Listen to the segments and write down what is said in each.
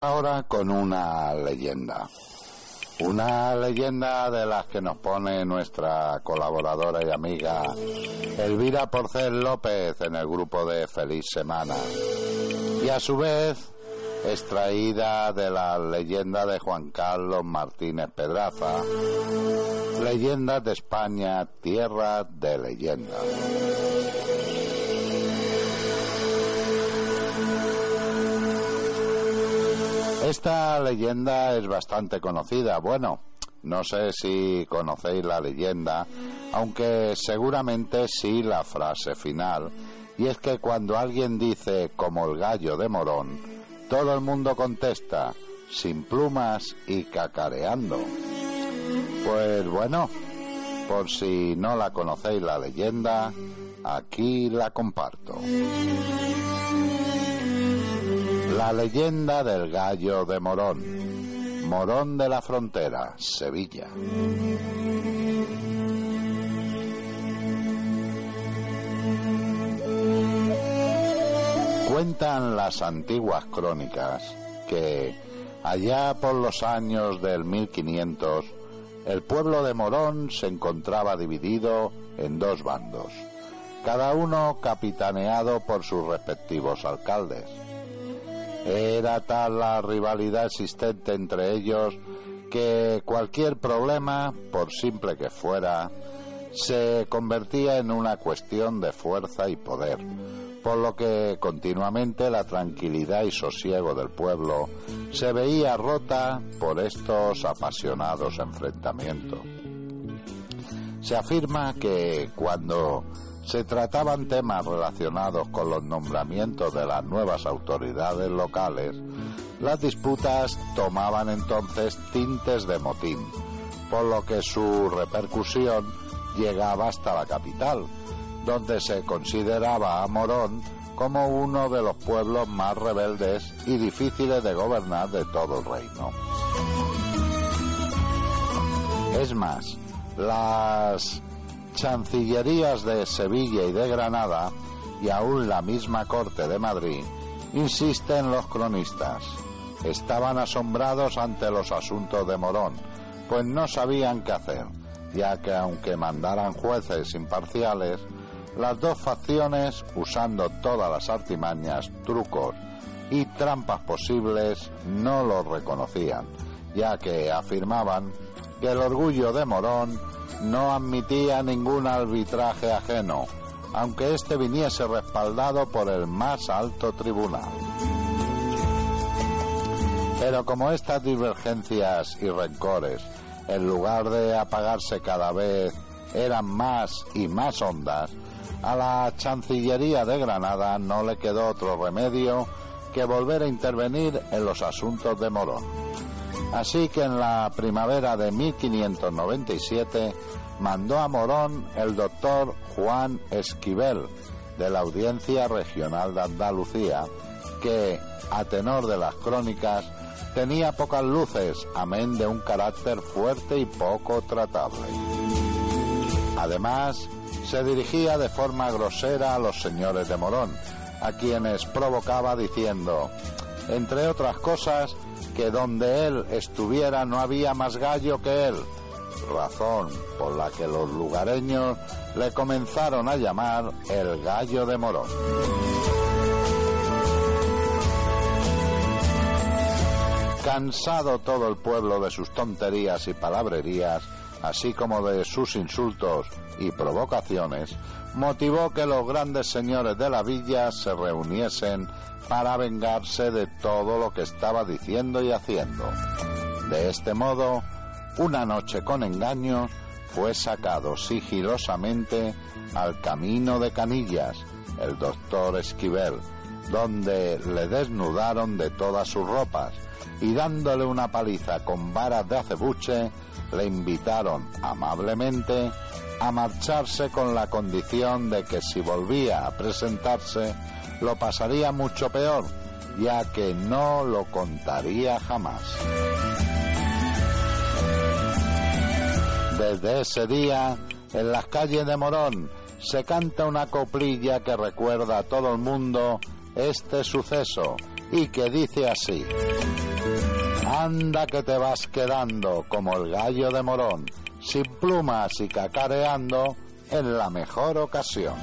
Ahora con una leyenda. Una leyenda de las que nos pone nuestra colaboradora y amiga Elvira Porcel López en el grupo de Feliz Semana. Y a su vez extraída de la leyenda de Juan Carlos Martínez Pedraza. Leyendas de España, tierra de leyendas. Esta leyenda es bastante conocida. Bueno, no sé si conocéis la leyenda, aunque seguramente sí la frase final. Y es que cuando alguien dice como el gallo de Morón, todo el mundo contesta sin plumas y cacareando. Pues bueno, por si no la conocéis la leyenda, aquí la comparto. La leyenda del gallo de Morón. Morón de la Frontera, Sevilla. Cuentan las antiguas crónicas que allá por los años del 1500 el pueblo de Morón se encontraba dividido en dos bandos, cada uno capitaneado por sus respectivos alcaldes. Era tal la rivalidad existente entre ellos que cualquier problema, por simple que fuera, se convertía en una cuestión de fuerza y poder, por lo que continuamente la tranquilidad y sosiego del pueblo se veía rota por estos apasionados enfrentamientos. Se afirma que cuando se trataban temas relacionados con los nombramientos de las nuevas autoridades locales, las disputas tomaban entonces tintes de motín, por lo que su repercusión llegaba hasta la capital, donde se consideraba a Morón como uno de los pueblos más rebeldes y difíciles de gobernar de todo el reino. Es más, las chancillerías de Sevilla y de Granada, y aún la misma corte de Madrid, insisten los cronistas. Estaban asombrados ante los asuntos de Morón, pues no sabían qué hacer, ya que aunque mandaran jueces imparciales, las dos facciones, usando todas las artimañas, trucos y trampas posibles, no los reconocían, ya que afirmaban que el orgullo de Morón no admitía ningún arbitraje ajeno, aunque éste viniese respaldado por el más alto tribunal. Pero como estas divergencias y rencores, en lugar de apagarse cada vez, eran más y más hondas, a la Chancillería de Granada no le quedó otro remedio que volver a intervenir en los asuntos de Morón. Así que en la primavera de 1597 mandó a Morón el doctor Juan Esquivel de la Audiencia Regional de Andalucía, que, a tenor de las crónicas, tenía pocas luces, amén de un carácter fuerte y poco tratable. Además, se dirigía de forma grosera a los señores de Morón, a quienes provocaba diciendo, entre otras cosas, que donde él estuviera no había más gallo que él, razón por la que los lugareños le comenzaron a llamar el gallo de Morón. Cansado todo el pueblo de sus tonterías y palabrerías, así como de sus insultos y provocaciones, motivó que los grandes señores de la villa se reuniesen para vengarse de todo lo que estaba diciendo y haciendo. De este modo, una noche con engaño, fue sacado sigilosamente al camino de Canillas el doctor Esquivel, donde le desnudaron de todas sus ropas y dándole una paliza con varas de acebuche, le invitaron amablemente a marcharse con la condición de que si volvía a presentarse lo pasaría mucho peor, ya que no lo contaría jamás. Desde ese día, en las calles de Morón, se canta una coplilla que recuerda a todo el mundo este suceso y que dice así. Anda que te vas quedando como el gallo de Morón, sin plumas y cacareando en la mejor ocasión.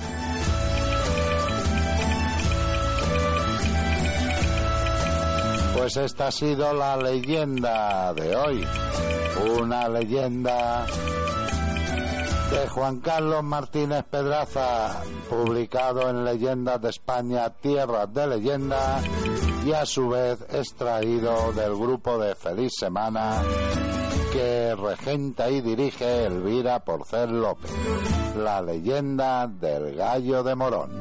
Pues esta ha sido la leyenda de hoy. Una leyenda de Juan Carlos Martínez Pedraza, publicado en Leyendas de España, Tierras de Leyenda, y a su vez extraído del grupo de Feliz Semana que regenta y dirige Elvira Porcel López, la leyenda del gallo de Morón.